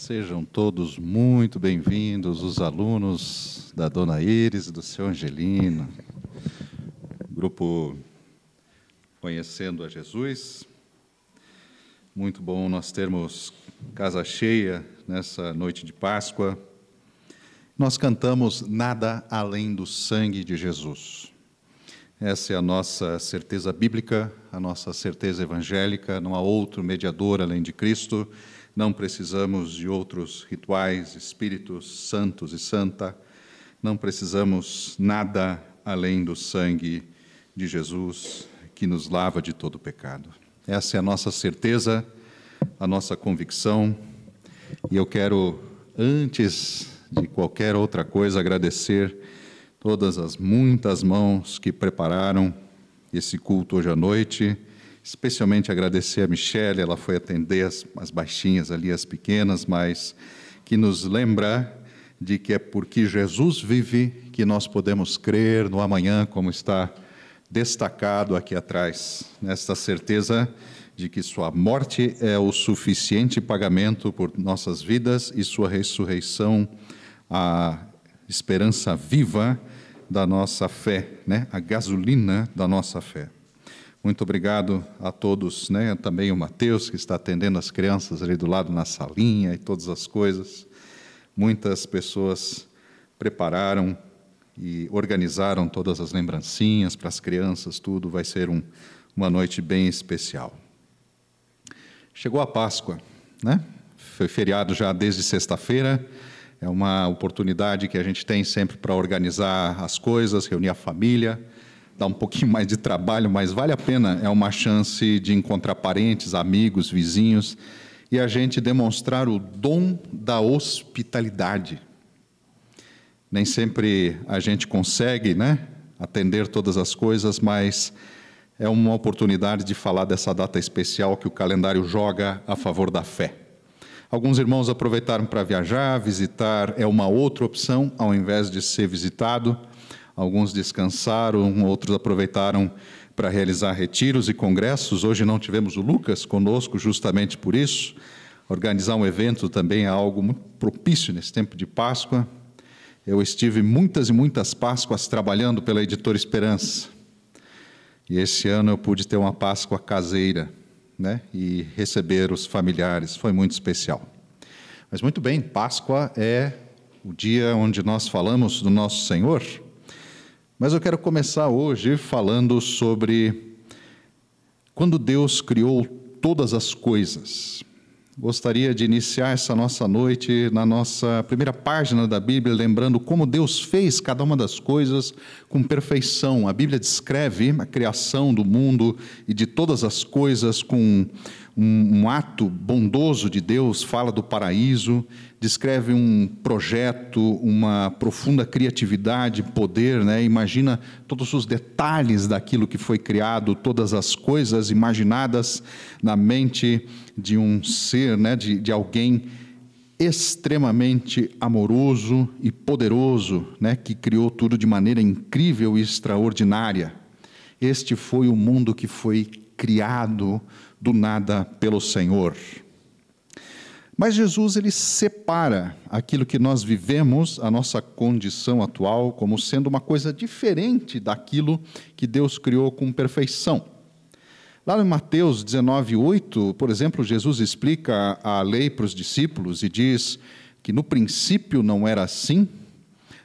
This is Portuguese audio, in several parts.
Sejam todos muito bem-vindos, os alunos da Dona Iris e do seu Angelino. Grupo Conhecendo a Jesus. Muito bom nós termos casa cheia nessa noite de Páscoa. Nós cantamos Nada além do sangue de Jesus. Essa é a nossa certeza bíblica, a nossa certeza evangélica, não há outro mediador além de Cristo não precisamos de outros rituais, espíritos santos e santa, não precisamos nada além do sangue de Jesus que nos lava de todo pecado. Essa é a nossa certeza, a nossa convicção, e eu quero, antes de qualquer outra coisa, agradecer todas as muitas mãos que prepararam esse culto hoje à noite especialmente agradecer a Michelle, ela foi atender as, as baixinhas ali, as pequenas, mas que nos lembra de que é porque Jesus vive que nós podemos crer no amanhã, como está destacado aqui atrás, nesta certeza de que sua morte é o suficiente pagamento por nossas vidas e sua ressurreição a esperança viva da nossa fé, né? a gasolina da nossa fé. Muito obrigado a todos, né? também o Mateus, que está atendendo as crianças ali do lado na salinha e todas as coisas. Muitas pessoas prepararam e organizaram todas as lembrancinhas para as crianças, tudo. Vai ser um, uma noite bem especial. Chegou a Páscoa, né? Foi feriado já desde sexta-feira. É uma oportunidade que a gente tem sempre para organizar as coisas, reunir a família dá um pouquinho mais de trabalho, mas vale a pena. É uma chance de encontrar parentes, amigos, vizinhos e a gente demonstrar o dom da hospitalidade. Nem sempre a gente consegue, né, atender todas as coisas, mas é uma oportunidade de falar dessa data especial que o calendário joga a favor da fé. Alguns irmãos aproveitaram para viajar, visitar é uma outra opção ao invés de ser visitado. Alguns descansaram, outros aproveitaram para realizar retiros e congressos. Hoje não tivemos o Lucas conosco, justamente por isso. Organizar um evento também é algo muito propício nesse tempo de Páscoa. Eu estive muitas e muitas Páscoas trabalhando pela Editora Esperança. E esse ano eu pude ter uma Páscoa caseira, né? E receber os familiares. Foi muito especial. Mas muito bem, Páscoa é o dia onde nós falamos do nosso Senhor. Mas eu quero começar hoje falando sobre quando Deus criou todas as coisas. Gostaria de iniciar essa nossa noite na nossa primeira página da Bíblia, lembrando como Deus fez cada uma das coisas com perfeição. A Bíblia descreve a criação do mundo e de todas as coisas com um, um ato bondoso de Deus, fala do paraíso, descreve um projeto, uma profunda criatividade, poder, né? imagina todos os detalhes daquilo que foi criado, todas as coisas imaginadas na mente de um ser, né? de, de alguém extremamente amoroso e poderoso, né? que criou tudo de maneira incrível e extraordinária. Este foi o mundo que foi criado do nada pelo Senhor. Mas Jesus ele separa aquilo que nós vivemos, a nossa condição atual, como sendo uma coisa diferente daquilo que Deus criou com perfeição. Lá em Mateus 19, 8, por exemplo, Jesus explica a lei para os discípulos e diz que no princípio não era assim,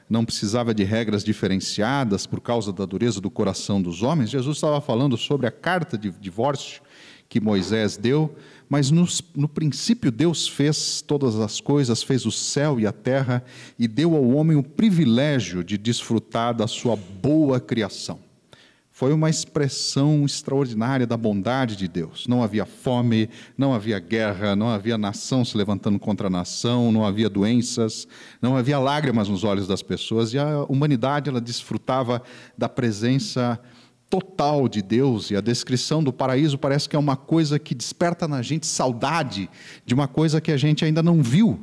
não precisava de regras diferenciadas por causa da dureza do coração dos homens. Jesus estava falando sobre a carta de divórcio que Moisés deu, mas no, no, princípio Deus fez todas as coisas, fez o céu e a terra e deu ao homem o privilégio de desfrutar da sua boa criação. Foi uma expressão extraordinária da bondade de Deus. Não havia fome, não havia guerra, não havia nação se levantando contra a nação, não havia doenças, não havia lágrimas nos olhos das pessoas e a humanidade ela desfrutava da presença total de Deus e a descrição do paraíso parece que é uma coisa que desperta na gente saudade de uma coisa que a gente ainda não viu,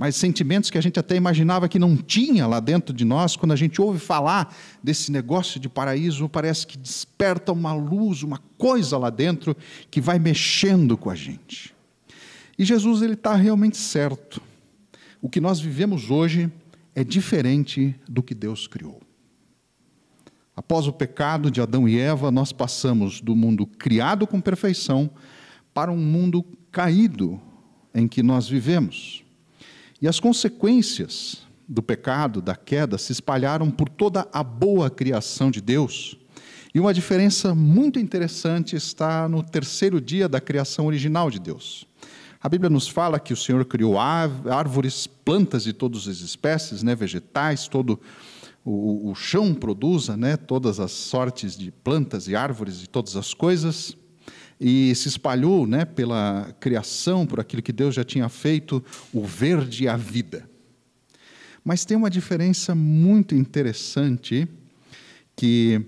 mas sentimentos que a gente até imaginava que não tinha lá dentro de nós, quando a gente ouve falar desse negócio de paraíso, parece que desperta uma luz, uma coisa lá dentro que vai mexendo com a gente. E Jesus ele está realmente certo. O que nós vivemos hoje é diferente do que Deus criou. Após o pecado de Adão e Eva, nós passamos do mundo criado com perfeição para um mundo caído em que nós vivemos. E as consequências do pecado, da queda, se espalharam por toda a boa criação de Deus. E uma diferença muito interessante está no terceiro dia da criação original de Deus. A Bíblia nos fala que o Senhor criou árvores, plantas de todas as espécies, né, vegetais, todo o, o chão produza né, todas as sortes de plantas e árvores e todas as coisas e se espalhou né, pela criação, por aquilo que Deus já tinha feito, o verde e a vida. Mas tem uma diferença muito interessante que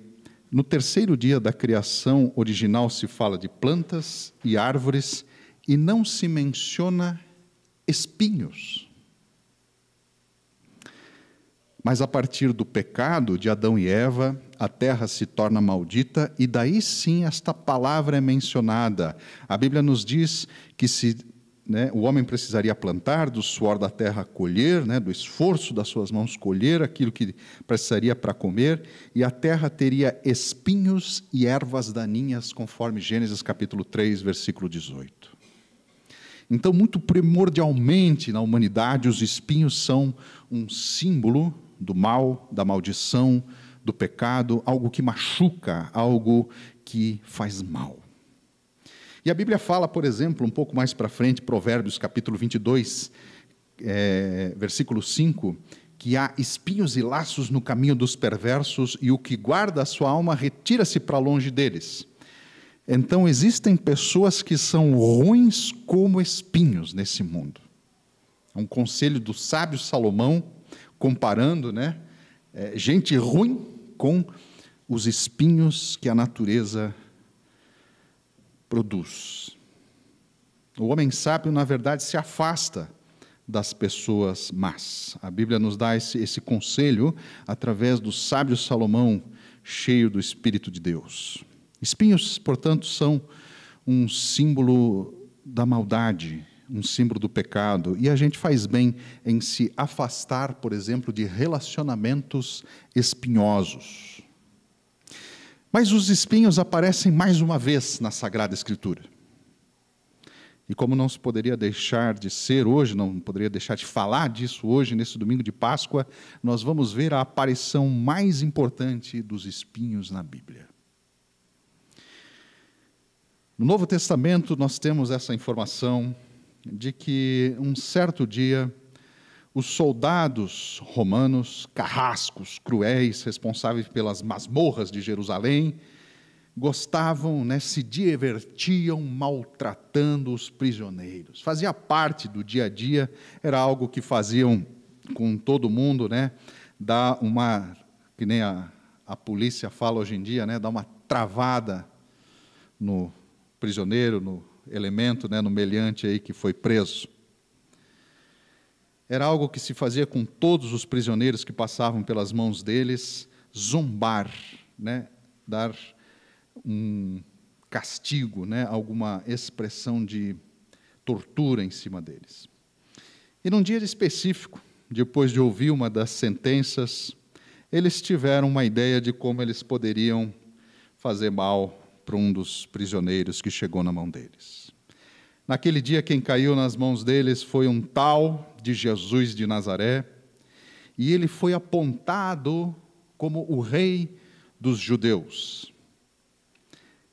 no terceiro dia da criação original se fala de plantas e árvores e não se menciona espinhos. Mas a partir do pecado de Adão e Eva, a terra se torna maldita e daí sim esta palavra é mencionada. A Bíblia nos diz que se né, o homem precisaria plantar, do suor da terra colher, né, do esforço das suas mãos colher aquilo que precisaria para comer, e a terra teria espinhos e ervas daninhas, conforme Gênesis capítulo 3, versículo 18. Então, muito primordialmente na humanidade, os espinhos são um símbolo do mal, da maldição, do pecado, algo que machuca, algo que faz mal. E a Bíblia fala, por exemplo, um pouco mais para frente, Provérbios capítulo 22, é, versículo 5, que há espinhos e laços no caminho dos perversos e o que guarda a sua alma retira-se para longe deles. Então existem pessoas que são ruins como espinhos nesse mundo. É um conselho do sábio Salomão, comparando né, é, gente ruim com os espinhos que a natureza produz. O homem sábio, na verdade, se afasta das pessoas más. A Bíblia nos dá esse, esse conselho através do sábio Salomão, cheio do Espírito de Deus. Espinhos, portanto, são um símbolo da maldade, um símbolo do pecado, e a gente faz bem em se afastar, por exemplo, de relacionamentos espinhosos. Mas os espinhos aparecem mais uma vez na Sagrada Escritura. E como não se poderia deixar de ser hoje, não poderia deixar de falar disso hoje, nesse domingo de Páscoa, nós vamos ver a aparição mais importante dos espinhos na Bíblia. No Novo Testamento, nós temos essa informação de que um certo dia os soldados romanos, carrascos, cruéis, responsáveis pelas masmorras de Jerusalém, gostavam, né, se divertiam maltratando os prisioneiros. Fazia parte do dia a dia, era algo que faziam com todo mundo, né, dar uma, que nem a, a polícia fala hoje em dia, né, dar uma travada no prisioneiro, no elemento, né, no meliante aí que foi preso. Era algo que se fazia com todos os prisioneiros que passavam pelas mãos deles, zombar, né, dar um castigo, né, alguma expressão de tortura em cima deles. E num dia específico, depois de ouvir uma das sentenças, eles tiveram uma ideia de como eles poderiam fazer mal para um dos prisioneiros que chegou na mão deles. Naquele dia, quem caiu nas mãos deles foi um tal de Jesus de Nazaré, e ele foi apontado como o rei dos judeus.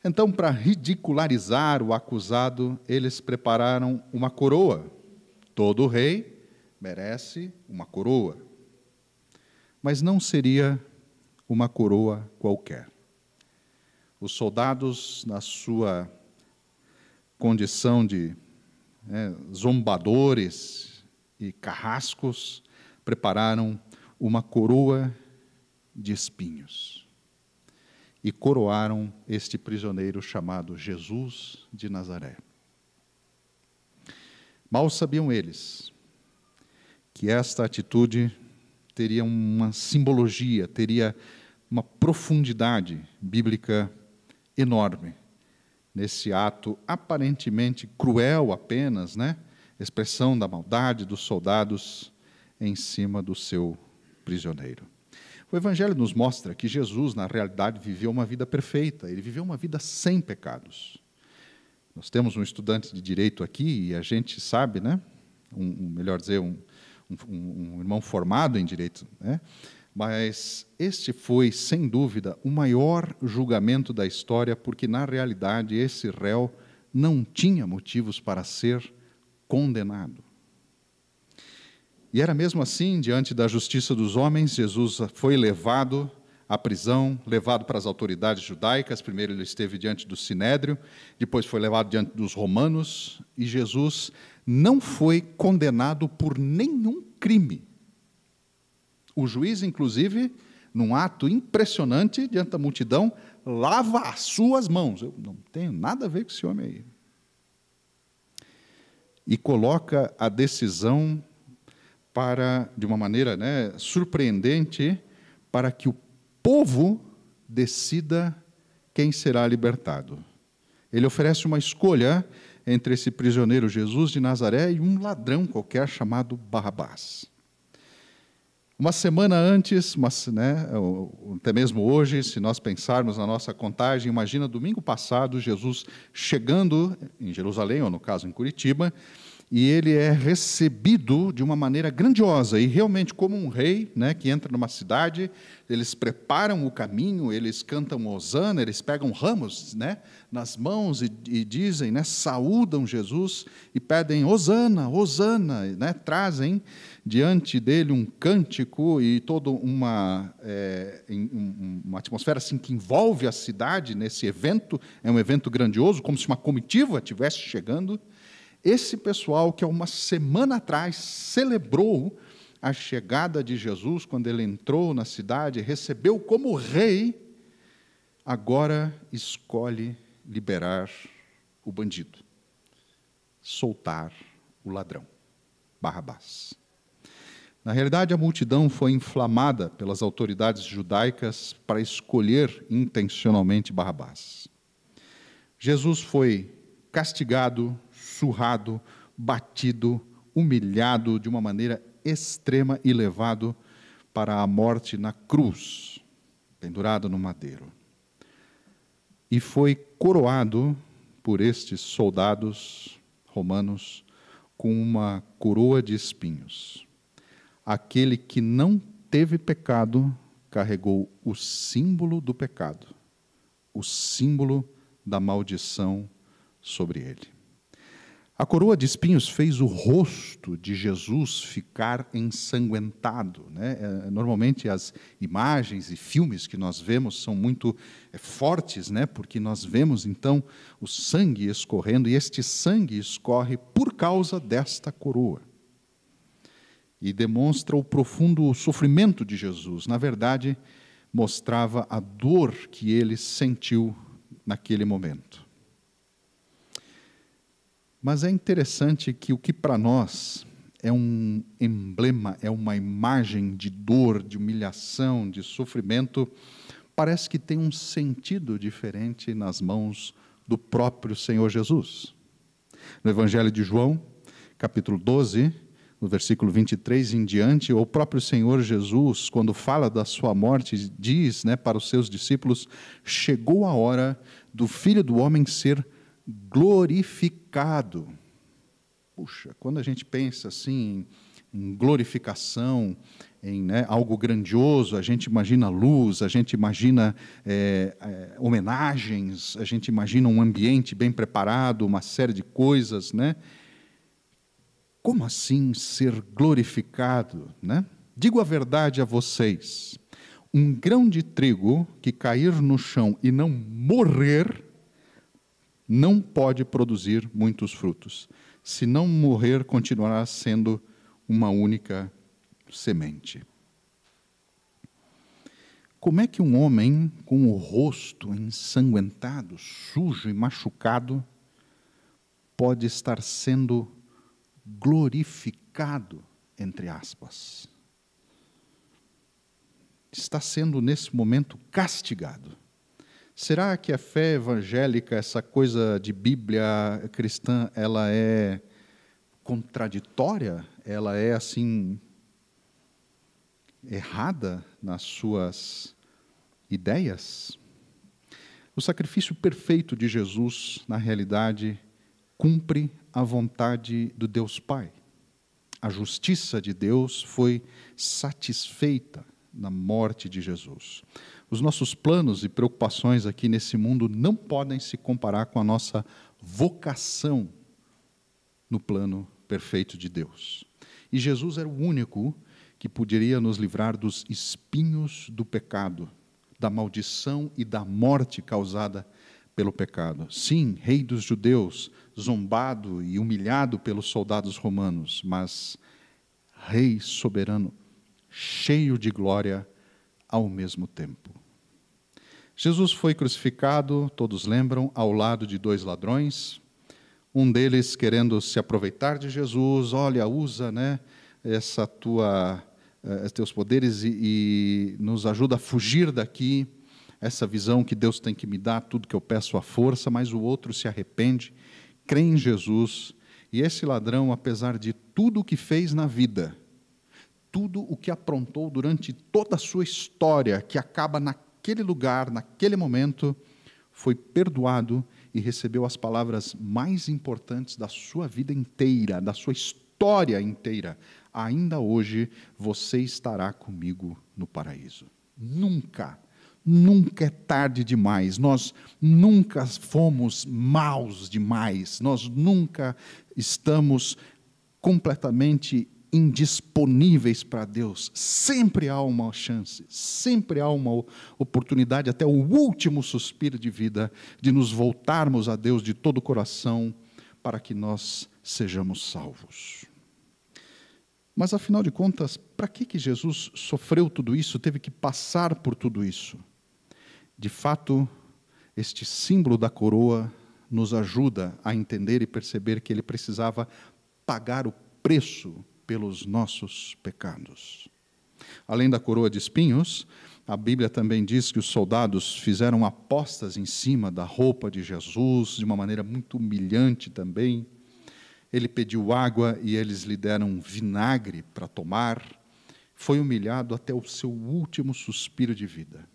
Então, para ridicularizar o acusado, eles prepararam uma coroa. Todo rei merece uma coroa. Mas não seria uma coroa qualquer. Os soldados, na sua condição de né, zombadores e carrascos, prepararam uma coroa de espinhos e coroaram este prisioneiro chamado Jesus de Nazaré. Mal sabiam eles que esta atitude teria uma simbologia, teria uma profundidade bíblica enorme nesse ato aparentemente cruel apenas, né? expressão da maldade dos soldados em cima do seu prisioneiro. O Evangelho nos mostra que Jesus, na realidade, viveu uma vida perfeita, ele viveu uma vida sem pecados. Nós temos um estudante de direito aqui e a gente sabe, né? Um, melhor dizer, um, um, um, irmão formado em direito, né? Mas este foi, sem dúvida, o maior julgamento da história, porque na realidade esse réu não tinha motivos para ser condenado. E era mesmo assim, diante da justiça dos homens, Jesus foi levado à prisão, levado para as autoridades judaicas. Primeiro ele esteve diante do sinédrio, depois foi levado diante dos romanos, e Jesus não foi condenado por nenhum crime. O juiz, inclusive, num ato impressionante diante da multidão, lava as suas mãos. Eu não tenho nada a ver com esse homem aí. E coloca a decisão para, de uma maneira né, surpreendente, para que o povo decida quem será libertado. Ele oferece uma escolha entre esse prisioneiro Jesus de Nazaré e um ladrão qualquer chamado Barrabás. Uma semana antes, mas, né, até mesmo hoje, se nós pensarmos na nossa contagem, imagina domingo passado, Jesus chegando em Jerusalém, ou no caso em Curitiba, e ele é recebido de uma maneira grandiosa e realmente como um rei, né, que entra numa cidade, eles preparam o caminho, eles cantam hosana, eles pegam ramos, né, nas mãos e, e dizem, né, saúdam Jesus e pedem hosana, hosana, né, trazem diante dele um cântico e toda uma é, uma atmosfera assim que envolve a cidade nesse evento, é um evento grandioso, como se uma comitiva estivesse chegando. Esse pessoal que há uma semana atrás celebrou a chegada de Jesus, quando ele entrou na cidade, recebeu como rei, agora escolhe liberar o bandido, soltar o ladrão, Barrabás. Na realidade, a multidão foi inflamada pelas autoridades judaicas para escolher intencionalmente Barrabás. Jesus foi castigado, surrado, batido, humilhado de uma maneira extrema e levado para a morte na cruz, pendurado no madeiro. E foi coroado por estes soldados romanos com uma coroa de espinhos. Aquele que não teve pecado carregou o símbolo do pecado, o símbolo da maldição sobre ele. A coroa de espinhos fez o rosto de Jesus ficar ensanguentado. Né? É, normalmente as imagens e filmes que nós vemos são muito é, fortes, né? porque nós vemos então o sangue escorrendo, e este sangue escorre por causa desta coroa. E demonstra o profundo sofrimento de Jesus. Na verdade, mostrava a dor que ele sentiu naquele momento. Mas é interessante que o que para nós é um emblema, é uma imagem de dor, de humilhação, de sofrimento, parece que tem um sentido diferente nas mãos do próprio Senhor Jesus. No Evangelho de João, capítulo 12, no versículo 23 em diante, o próprio Senhor Jesus, quando fala da sua morte, diz né, para os seus discípulos: chegou a hora do filho do homem ser glorificado. Puxa, quando a gente pensa assim em glorificação, em né, algo grandioso, a gente imagina luz, a gente imagina é, é, homenagens, a gente imagina um ambiente bem preparado, uma série de coisas, né? Como assim ser glorificado, né? Digo a verdade a vocês: um grão de trigo que cair no chão e não morrer não pode produzir muitos frutos. Se não morrer, continuará sendo uma única semente. Como é que um homem com o rosto ensanguentado, sujo e machucado pode estar sendo glorificado, entre aspas? Está sendo nesse momento castigado. Será que a fé evangélica, essa coisa de Bíblia cristã, ela é contraditória, ela é assim errada nas suas ideias. O sacrifício perfeito de Jesus, na realidade, cumpre a vontade do Deus Pai. A justiça de Deus foi satisfeita na morte de Jesus. Os nossos planos e preocupações aqui nesse mundo não podem se comparar com a nossa vocação no plano perfeito de Deus. E Jesus era o único que poderia nos livrar dos espinhos do pecado, da maldição e da morte causada pelo pecado. Sim, rei dos judeus, zombado e humilhado pelos soldados romanos, mas rei soberano, cheio de glória ao mesmo tempo. Jesus foi crucificado, todos lembram, ao lado de dois ladrões, um deles querendo se aproveitar de Jesus, olha, usa, né, essa tua uh, teus poderes e, e nos ajuda a fugir daqui, essa visão que Deus tem que me dar tudo que eu peço à força, mas o outro se arrepende, crê em Jesus, e esse ladrão, apesar de tudo o que fez na vida, tudo o que aprontou durante toda a sua história, que acaba naquele lugar, naquele momento, foi perdoado e recebeu as palavras mais importantes da sua vida inteira, da sua história inteira ainda hoje você estará comigo no paraíso. Nunca, nunca é tarde demais. Nós nunca fomos maus demais. Nós nunca estamos completamente indisponíveis para Deus. Sempre há uma chance, sempre há uma oportunidade, até o último suspiro de vida, de nos voltarmos a Deus de todo o coração para que nós sejamos salvos. Mas afinal de contas, para que, que Jesus sofreu tudo isso, teve que passar por tudo isso? De fato, este símbolo da coroa nos ajuda a entender e perceber que ele precisava pagar o preço pelos nossos pecados. Além da coroa de espinhos, a Bíblia também diz que os soldados fizeram apostas em cima da roupa de Jesus, de uma maneira muito humilhante também. Ele pediu água e eles lhe deram vinagre para tomar. Foi humilhado até o seu último suspiro de vida.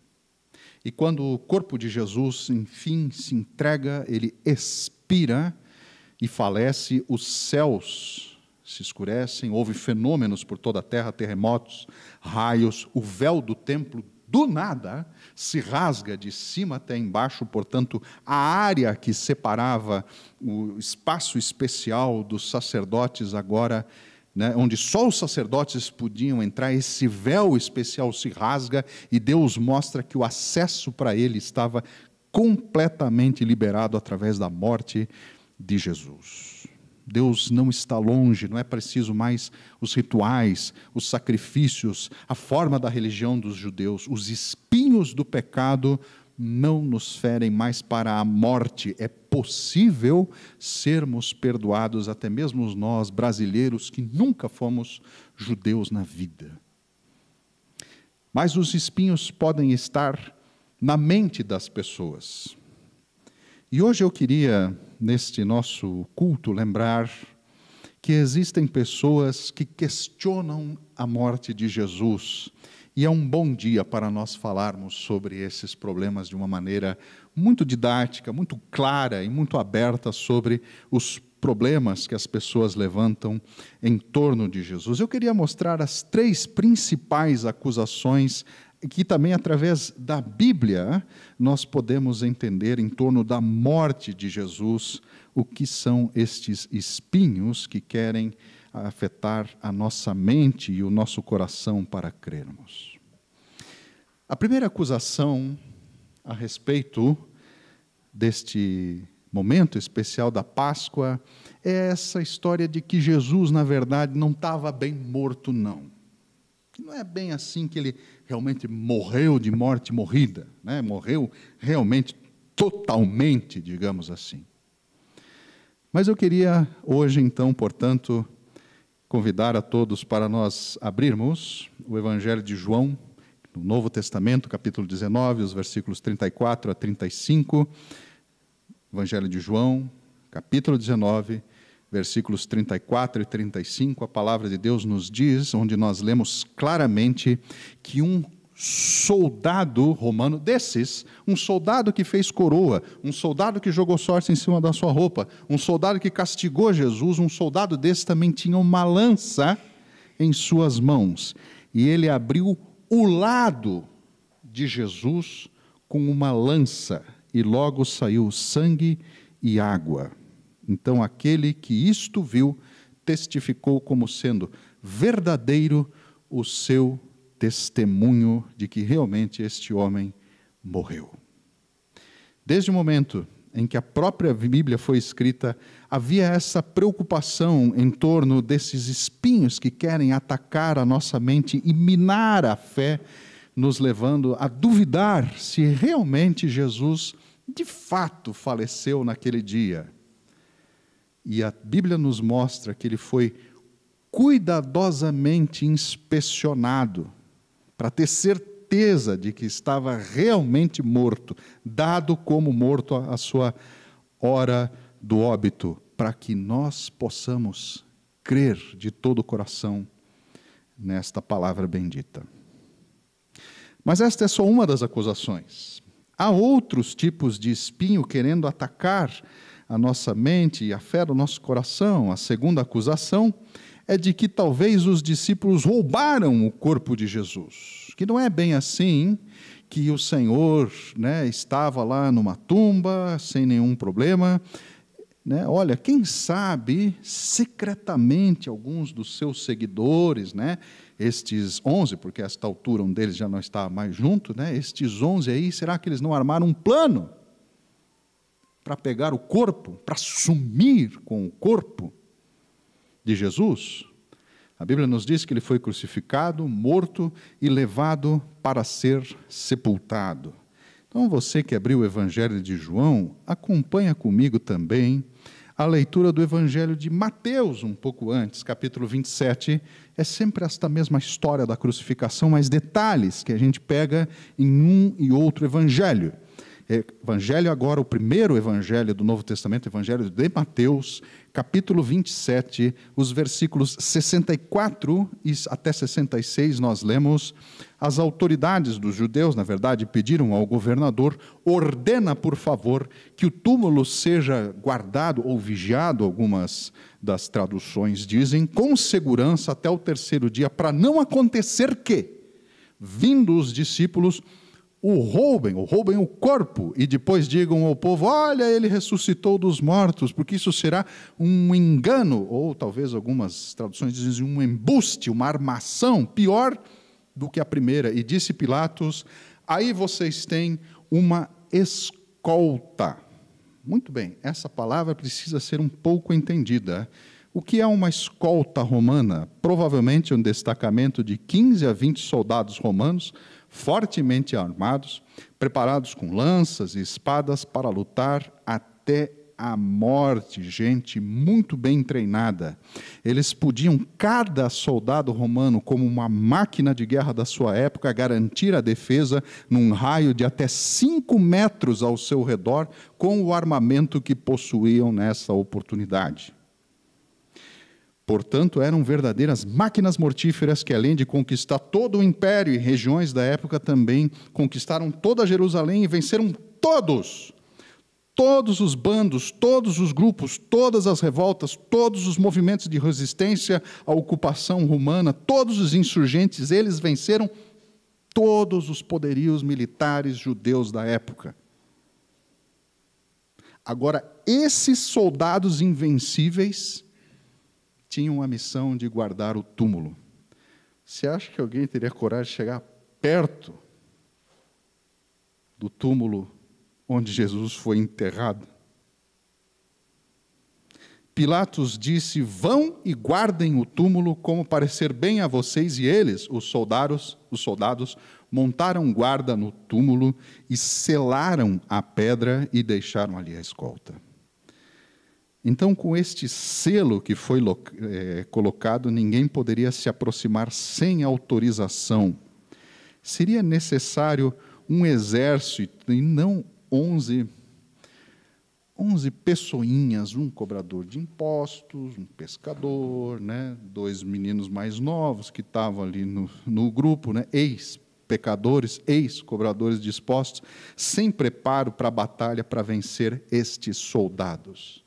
E quando o corpo de Jesus, enfim, se entrega, ele expira e falece, os céus se escurecem, houve fenômenos por toda a terra, terremotos, raios, o véu do templo do nada, se rasga de cima até embaixo, portanto, a área que separava o espaço especial dos sacerdotes agora. Né, onde só os sacerdotes podiam entrar, esse véu especial se rasga e Deus mostra que o acesso para ele estava completamente liberado através da morte de Jesus. Deus não está longe, não é preciso mais os rituais, os sacrifícios, a forma da religião dos judeus. Os espinhos do pecado não nos ferem mais para a morte. É possível sermos perdoados, até mesmo nós, brasileiros, que nunca fomos judeus na vida. Mas os espinhos podem estar na mente das pessoas. E hoje eu queria neste nosso culto, lembrar que existem pessoas que questionam a morte de Jesus. E é um bom dia para nós falarmos sobre esses problemas de uma maneira muito didática, muito clara e muito aberta sobre os problemas que as pessoas levantam em torno de Jesus. Eu queria mostrar as três principais acusações que também através da Bíblia nós podemos entender em torno da morte de Jesus o que são estes espinhos que querem afetar a nossa mente e o nosso coração para crermos. A primeira acusação a respeito deste momento especial da Páscoa é essa história de que Jesus, na verdade, não estava bem morto, não. Não é bem assim que ele realmente morreu de morte morrida, né? morreu realmente totalmente, digamos assim. Mas eu queria hoje, então, portanto, convidar a todos para nós abrirmos o Evangelho de João, no Novo Testamento, capítulo 19, os versículos 34 a 35. Evangelho de João, capítulo 19, versículos 34 e 35, a palavra de Deus nos diz, onde nós lemos claramente que um soldado romano desses, um soldado que fez coroa, um soldado que jogou sorte em cima da sua roupa, um soldado que castigou Jesus, um soldado desse também tinha uma lança em suas mãos. E ele abriu o lado de Jesus com uma lança, e logo saiu sangue e água. Então aquele que isto viu testificou como sendo verdadeiro o seu testemunho de que realmente este homem morreu. Desde o momento em que a própria Bíblia foi escrita, havia essa preocupação em torno desses espinhos que querem atacar a nossa mente e minar a fé, nos levando a duvidar se realmente Jesus de fato faleceu naquele dia. E a Bíblia nos mostra que ele foi cuidadosamente inspecionado para ter certeza de que estava realmente morto, dado como morto a sua hora do óbito, para que nós possamos crer de todo o coração nesta palavra bendita. Mas esta é só uma das acusações. Há outros tipos de espinho querendo atacar a nossa mente e a fé do nosso coração. A segunda acusação é de que talvez os discípulos roubaram o corpo de Jesus. Que não é bem assim, que o Senhor né, estava lá numa tumba sem nenhum problema. Né? Olha, quem sabe secretamente alguns dos seus seguidores, né, estes onze, porque a esta altura um deles já não está mais junto, né, estes onze aí, será que eles não armaram um plano para pegar o corpo, para sumir com o corpo? De Jesus, a Bíblia nos diz que ele foi crucificado, morto e levado para ser sepultado. Então, você que abriu o Evangelho de João, acompanha comigo também a leitura do Evangelho de Mateus, um pouco antes, capítulo 27. É sempre esta mesma história da crucificação, mas detalhes que a gente pega em um e outro Evangelho. Evangelho agora, o primeiro evangelho do Novo Testamento, evangelho de Mateus, capítulo 27, os versículos 64 até 66, nós lemos: As autoridades dos judeus, na verdade, pediram ao governador: ordena, por favor, que o túmulo seja guardado ou vigiado, algumas das traduções dizem, com segurança até o terceiro dia, para não acontecer que, vindo os discípulos, o roubem, ou roubem o corpo, e depois digam ao povo: olha, ele ressuscitou dos mortos, porque isso será um engano, ou talvez algumas traduções dizem um embuste, uma armação, pior do que a primeira. E disse Pilatos: aí vocês têm uma escolta. Muito bem, essa palavra precisa ser um pouco entendida. O que é uma escolta romana? Provavelmente um destacamento de 15 a 20 soldados romanos fortemente armados, preparados com lanças e espadas para lutar até a morte, gente muito bem treinada. Eles podiam, cada soldado romano, como uma máquina de guerra da sua época, garantir a defesa num raio de até cinco metros ao seu redor, com o armamento que possuíam nessa oportunidade. Portanto, eram verdadeiras máquinas mortíferas que, além de conquistar todo o império e regiões da época, também conquistaram toda Jerusalém e venceram todos. Todos os bandos, todos os grupos, todas as revoltas, todos os movimentos de resistência à ocupação romana, todos os insurgentes, eles venceram todos os poderios militares judeus da época. Agora, esses soldados invencíveis tinham a missão de guardar o túmulo. Você acha que alguém teria coragem de chegar perto do túmulo onde Jesus foi enterrado? Pilatos disse: Vão e guardem o túmulo como parecer bem a vocês. E eles, os soldados, os soldados, montaram guarda no túmulo e selaram a pedra e deixaram ali a escolta. Então, com este selo que foi é, colocado, ninguém poderia se aproximar sem autorização. Seria necessário um exército e não onze 11 pessoinhas, um cobrador de impostos, um pescador, né? dois meninos mais novos que estavam ali no, no grupo, né? ex-pecadores, ex-cobradores de impostos, sem preparo para a batalha para vencer estes soldados.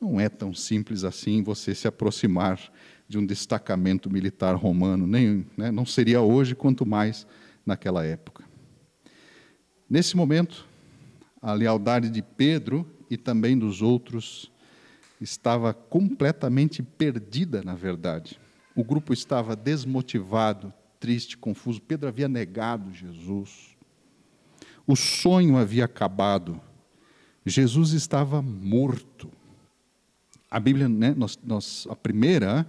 Não é tão simples assim você se aproximar de um destacamento militar romano, nem, né? não seria hoje, quanto mais naquela época. Nesse momento, a lealdade de Pedro e também dos outros estava completamente perdida, na verdade. O grupo estava desmotivado, triste, confuso. Pedro havia negado Jesus. O sonho havia acabado. Jesus estava morto. A Bíblia, né, nós, nós, a primeira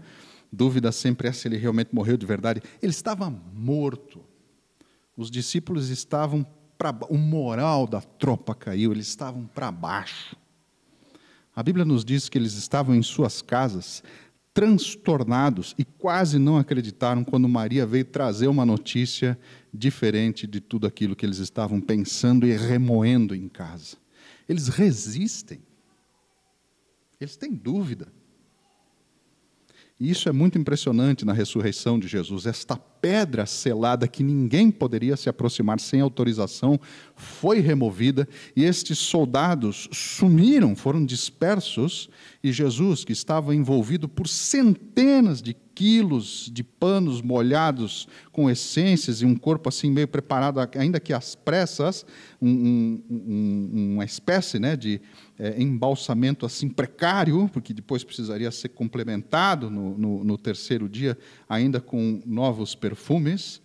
dúvida sempre é se ele realmente morreu de verdade. Ele estava morto. Os discípulos estavam pra, o moral da tropa caiu, eles estavam para baixo. A Bíblia nos diz que eles estavam em suas casas, transtornados e quase não acreditaram quando Maria veio trazer uma notícia diferente de tudo aquilo que eles estavam pensando e remoendo em casa. Eles resistem. Eles têm dúvida. E isso é muito impressionante na ressurreição de Jesus. Esta pedra selada que ninguém poderia se aproximar sem autorização foi removida e estes soldados sumiram, foram dispersos, e Jesus, que estava envolvido por centenas de quilos de panos molhados com essências e um corpo assim meio preparado, ainda que às pressas, um, um, uma espécie né, de é, embalsamento assim precário, porque depois precisaria ser complementado no, no, no terceiro dia, ainda com novos perfumes,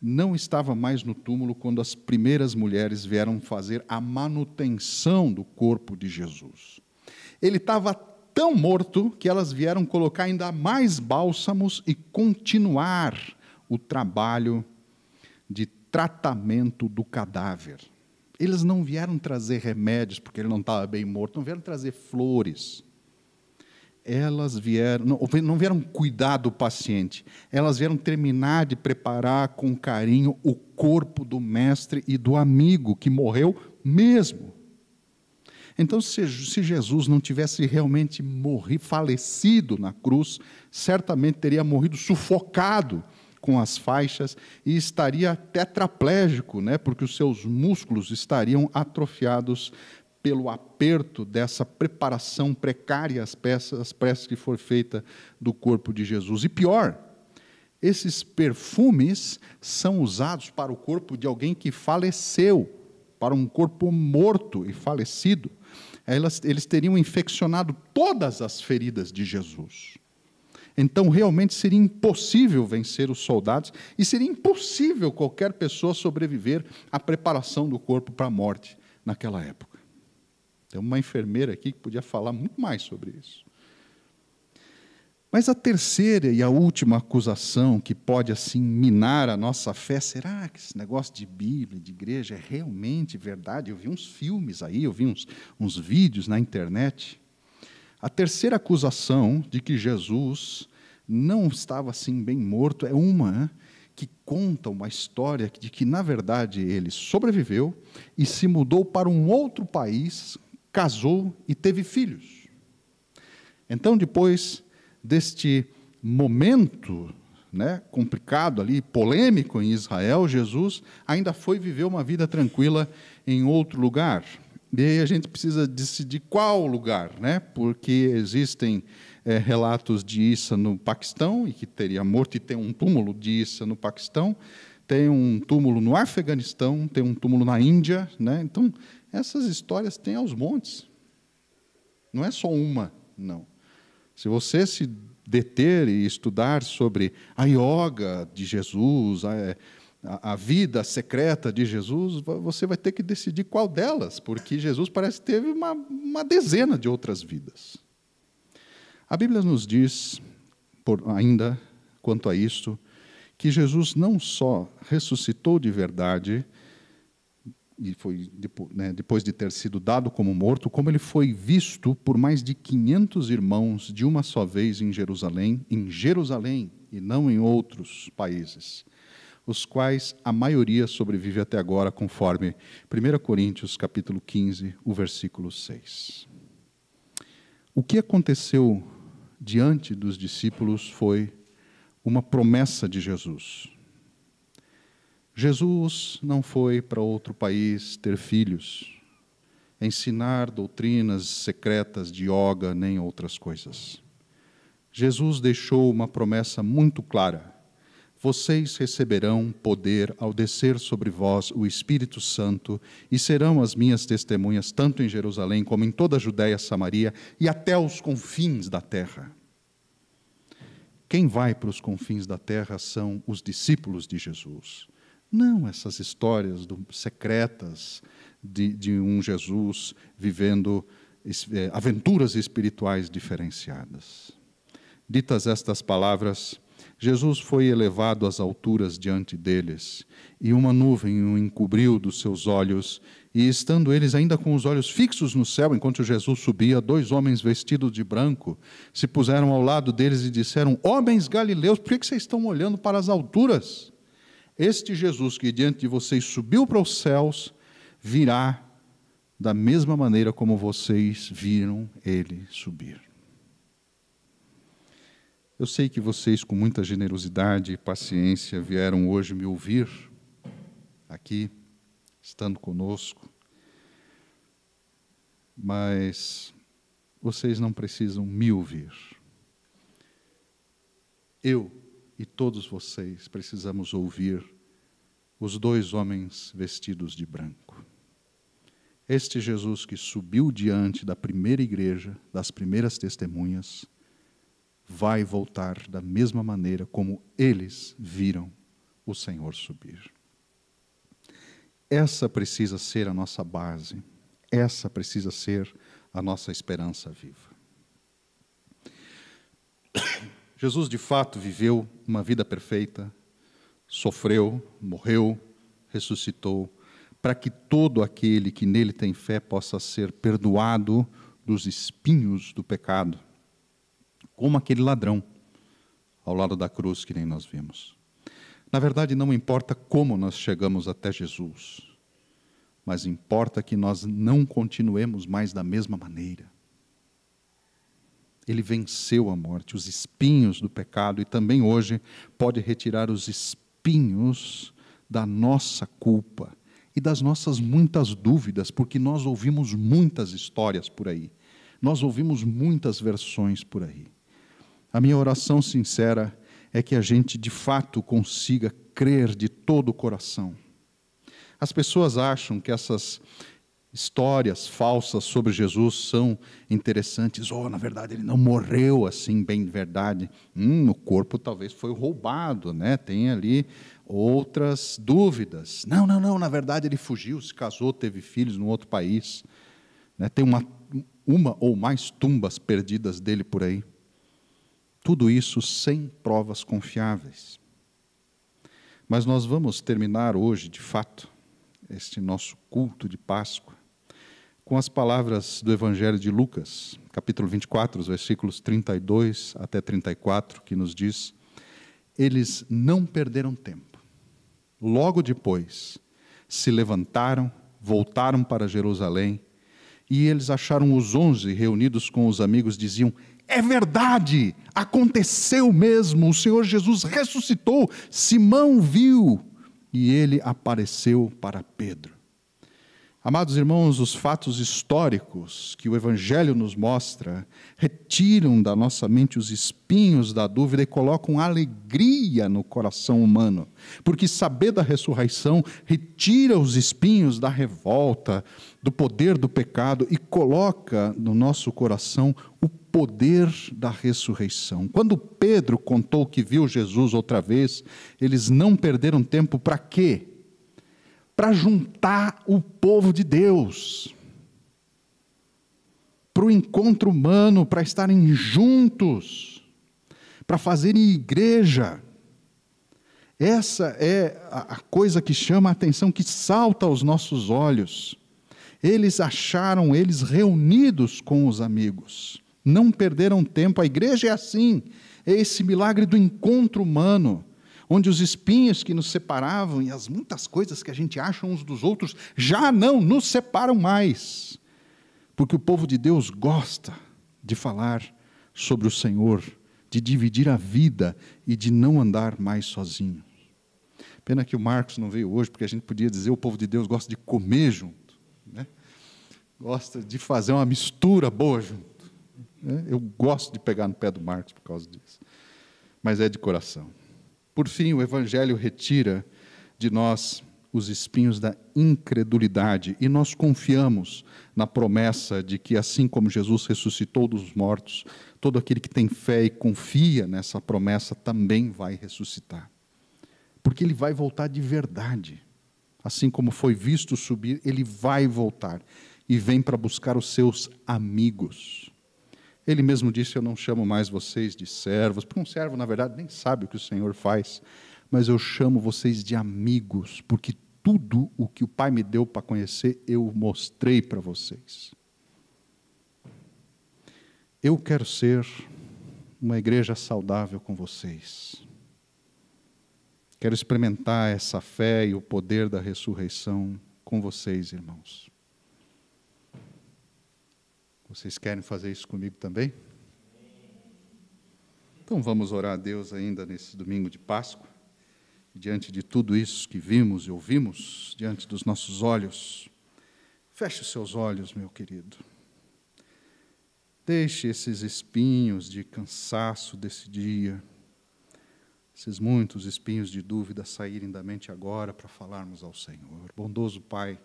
não estava mais no túmulo quando as primeiras mulheres vieram fazer a manutenção do corpo de Jesus. Ele estava tão morto que elas vieram colocar ainda mais bálsamos e continuar o trabalho de tratamento do cadáver. Eles não vieram trazer remédios porque ele não estava bem morto, não vieram trazer flores. Elas vieram, não, não vieram cuidar do paciente, elas vieram terminar de preparar com carinho o corpo do mestre e do amigo que morreu mesmo. Então, se, se Jesus não tivesse realmente morrido, falecido na cruz, certamente teria morrido sufocado com as faixas e estaria tetraplégico, né, porque os seus músculos estariam atrofiados pelo aperto dessa preparação precária às peças, às peças que foi feita do corpo de Jesus. E pior, esses perfumes são usados para o corpo de alguém que faleceu, para um corpo morto e falecido elas, eles teriam infeccionado todas as feridas de Jesus. Então, realmente seria impossível vencer os soldados e seria impossível qualquer pessoa sobreviver à preparação do corpo para a morte naquela época. Tem uma enfermeira aqui que podia falar muito mais sobre isso. Mas a terceira e a última acusação que pode assim minar a nossa fé, será que esse negócio de Bíblia, de igreja é realmente verdade? Eu vi uns filmes aí, eu vi uns, uns vídeos na internet. A terceira acusação de que Jesus não estava assim bem morto é uma que conta uma história de que, na verdade, ele sobreviveu e se mudou para um outro país, casou e teve filhos. Então, depois deste momento né, complicado ali, polêmico em Israel, Jesus ainda foi viver uma vida tranquila em outro lugar. E aí a gente precisa decidir qual lugar, né? porque existem é, relatos de Issa no Paquistão, e que teria morto, e tem um túmulo de Issa no Paquistão, tem um túmulo no Afeganistão, tem um túmulo na Índia. Né? Então, essas histórias têm aos montes. Não é só uma, não. Se você se deter e estudar sobre a yoga de Jesus, a, a, vida secreta de Jesus, você vai ter que decidir qual delas, porque Jesus parece que teve uma, uma dezena de outras vidas. A Bíblia nos diz, por, ainda quanto a isso, que Jesus não só ressuscitou de verdade, e foi né, depois de ter sido dado como morto, como ele foi visto por mais de 500 irmãos de uma só vez em Jerusalém, em Jerusalém e não em outros países. Os quais a maioria sobrevive até agora, conforme 1 Coríntios capítulo 15, o versículo 6. O que aconteceu diante dos discípulos foi uma promessa de Jesus. Jesus não foi para outro país ter filhos, ensinar doutrinas secretas de yoga nem outras coisas. Jesus deixou uma promessa muito clara vocês receberão poder ao descer sobre vós o Espírito Santo e serão as minhas testemunhas tanto em Jerusalém como em toda a Judéia, Samaria e até os confins da terra. Quem vai para os confins da terra são os discípulos de Jesus. Não essas histórias do, secretas de, de, um Jesus vivendo é, aventuras espirituais diferenciadas. Ditas estas palavras, Jesus foi elevado às alturas diante deles, e uma nuvem o encobriu dos seus olhos, e estando eles ainda com os olhos fixos no céu, enquanto Jesus subia, dois homens vestidos de branco se puseram ao lado deles e disseram: Homens galileus, por que vocês estão olhando para as alturas? Este Jesus que diante de vocês subiu para os céus, virá da mesma maneira como vocês viram ele subir. Eu sei que vocês, com muita generosidade e paciência, vieram hoje me ouvir aqui, estando conosco, mas vocês não precisam me ouvir. Eu e todos vocês precisamos ouvir os dois homens vestidos de branco. Este Jesus que subiu diante da primeira igreja, das primeiras testemunhas, vai voltar da mesma maneira como eles viram o Senhor subir. Essa precisa ser a nossa base, essa precisa ser a nossa esperança viva. Jesus de fato viveu uma vida perfeita, sofreu, morreu, ressuscitou, para que todo aquele que nele tem fé possa ser perdoado dos espinhos do pecado como aquele ladrão ao lado da cruz que nem nós vimos. Na verdade, não importa como nós chegamos até Jesus, mas importa que nós não continuemos mais da mesma maneira. Ele venceu a morte, os espinhos do pecado, e também hoje pode retirar os espinhos da nossa culpa e das nossas muitas dúvidas, porque nós ouvimos muitas histórias por aí, nós ouvimos muitas versões por aí. A minha oração sincera é que a gente de fato consiga crer de todo o coração. As pessoas acham que essas histórias falsas sobre Jesus são interessantes. Oh, na verdade, ele não morreu assim, bem de verdade. Hum, o corpo talvez foi roubado, né? Tem ali outras dúvidas. Não, não, não, na verdade ele fugiu, se casou, teve filhos no outro país. Né? Tem uma, uma ou mais tumbas perdidas dele por aí. Tudo isso sem provas confiáveis. Mas nós vamos terminar hoje, de fato, este nosso culto de Páscoa, com as palavras do Evangelho de Lucas, capítulo 24, os versículos 32 até 34, que nos diz: Eles não perderam tempo. Logo depois, se levantaram, voltaram para Jerusalém, e eles acharam os onze reunidos com os amigos, diziam: é verdade, aconteceu mesmo, o Senhor Jesus ressuscitou, Simão viu e ele apareceu para Pedro. Amados irmãos, os fatos históricos que o Evangelho nos mostra retiram da nossa mente os espinhos da dúvida e colocam alegria no coração humano, porque saber da ressurreição retira os espinhos da revolta, do poder do pecado e coloca no nosso coração o poder da ressurreição. Quando Pedro contou que viu Jesus outra vez, eles não perderam tempo para quê? Para juntar o povo de Deus, para o encontro humano, para estarem juntos, para fazerem igreja. Essa é a coisa que chama a atenção, que salta aos nossos olhos. Eles acharam eles reunidos com os amigos, não perderam tempo. A igreja é assim, é esse milagre do encontro humano onde os espinhos que nos separavam e as muitas coisas que a gente acha uns dos outros já não nos separam mais. Porque o povo de Deus gosta de falar sobre o Senhor, de dividir a vida e de não andar mais sozinho. Pena que o Marcos não veio hoje, porque a gente podia dizer o povo de Deus gosta de comer junto, né? gosta de fazer uma mistura boa junto. Né? Eu gosto de pegar no pé do Marcos por causa disso, mas é de coração. Por fim, o Evangelho retira de nós os espinhos da incredulidade e nós confiamos na promessa de que, assim como Jesus ressuscitou dos mortos, todo aquele que tem fé e confia nessa promessa também vai ressuscitar porque ele vai voltar de verdade. Assim como foi visto subir, ele vai voltar e vem para buscar os seus amigos. Ele mesmo disse: Eu não chamo mais vocês de servos, porque um servo, na verdade, nem sabe o que o Senhor faz, mas eu chamo vocês de amigos, porque tudo o que o Pai me deu para conhecer, eu mostrei para vocês. Eu quero ser uma igreja saudável com vocês. Quero experimentar essa fé e o poder da ressurreição com vocês, irmãos. Vocês querem fazer isso comigo também? Então vamos orar a Deus ainda nesse domingo de Páscoa. diante de tudo isso que vimos e ouvimos, diante dos nossos olhos, feche os seus olhos, meu querido. Deixe esses espinhos de cansaço desse dia esses muitos espinhos de dúvida saírem da mente agora para falarmos ao Senhor. Bondoso Pai,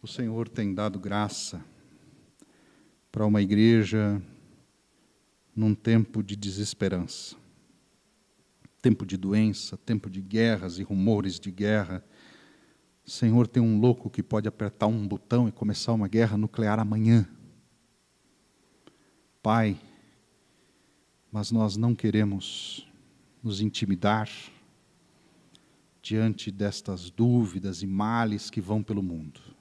o Senhor tem dado graça para uma igreja num tempo de desesperança, tempo de doença, tempo de guerras e rumores de guerra. Senhor, tem um louco que pode apertar um botão e começar uma guerra nuclear amanhã. Pai, mas nós não queremos nos intimidar diante destas dúvidas e males que vão pelo mundo.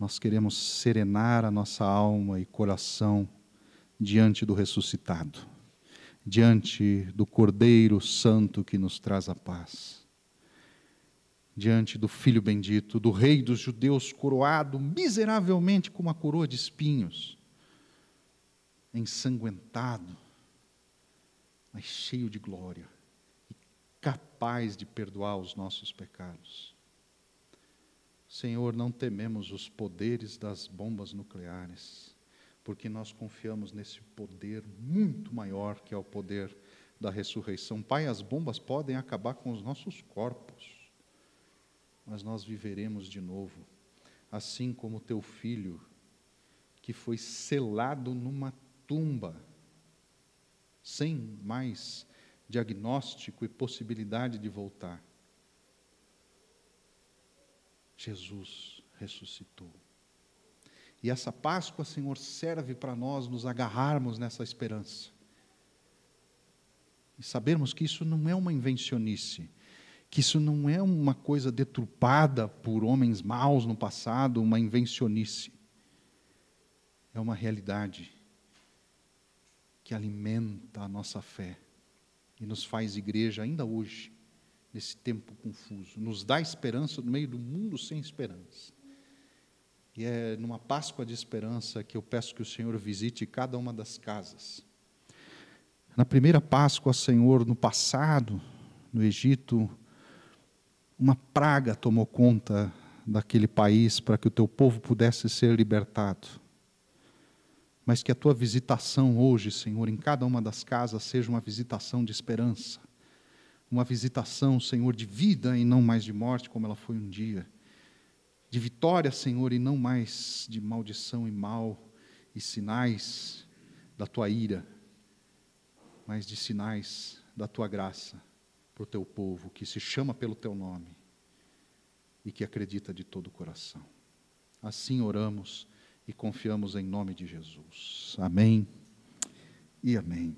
Nós queremos serenar a nossa alma e coração diante do ressuscitado, diante do Cordeiro Santo que nos traz a paz, diante do Filho bendito, do Rei dos Judeus coroado miseravelmente com uma coroa de espinhos, ensanguentado mas cheio de glória e capaz de perdoar os nossos pecados. Senhor, não tememos os poderes das bombas nucleares, porque nós confiamos nesse poder muito maior que é o poder da ressurreição. Pai, as bombas podem acabar com os nossos corpos, mas nós viveremos de novo, assim como teu filho, que foi selado numa tumba sem mais diagnóstico e possibilidade de voltar. Jesus ressuscitou. E essa Páscoa, Senhor, serve para nós nos agarrarmos nessa esperança. E sabermos que isso não é uma invencionice, que isso não é uma coisa deturpada por homens maus no passado, uma invencionice. É uma realidade que alimenta a nossa fé e nos faz igreja ainda hoje, nesse tempo confuso. Nos dá esperança no meio do mundo sem esperança. E é numa Páscoa de esperança que eu peço que o Senhor visite cada uma das casas. Na primeira Páscoa, Senhor, no passado, no Egito, uma praga tomou conta daquele país para que o teu povo pudesse ser libertado mas que a tua visitação hoje, Senhor, em cada uma das casas seja uma visitação de esperança, uma visitação, Senhor, de vida e não mais de morte, como ela foi um dia, de vitória, Senhor, e não mais de maldição e mal e sinais da tua ira, mas de sinais da tua graça para o teu povo que se chama pelo teu nome e que acredita de todo o coração. Assim oramos e confiamos em nome de Jesus. Amém e amém.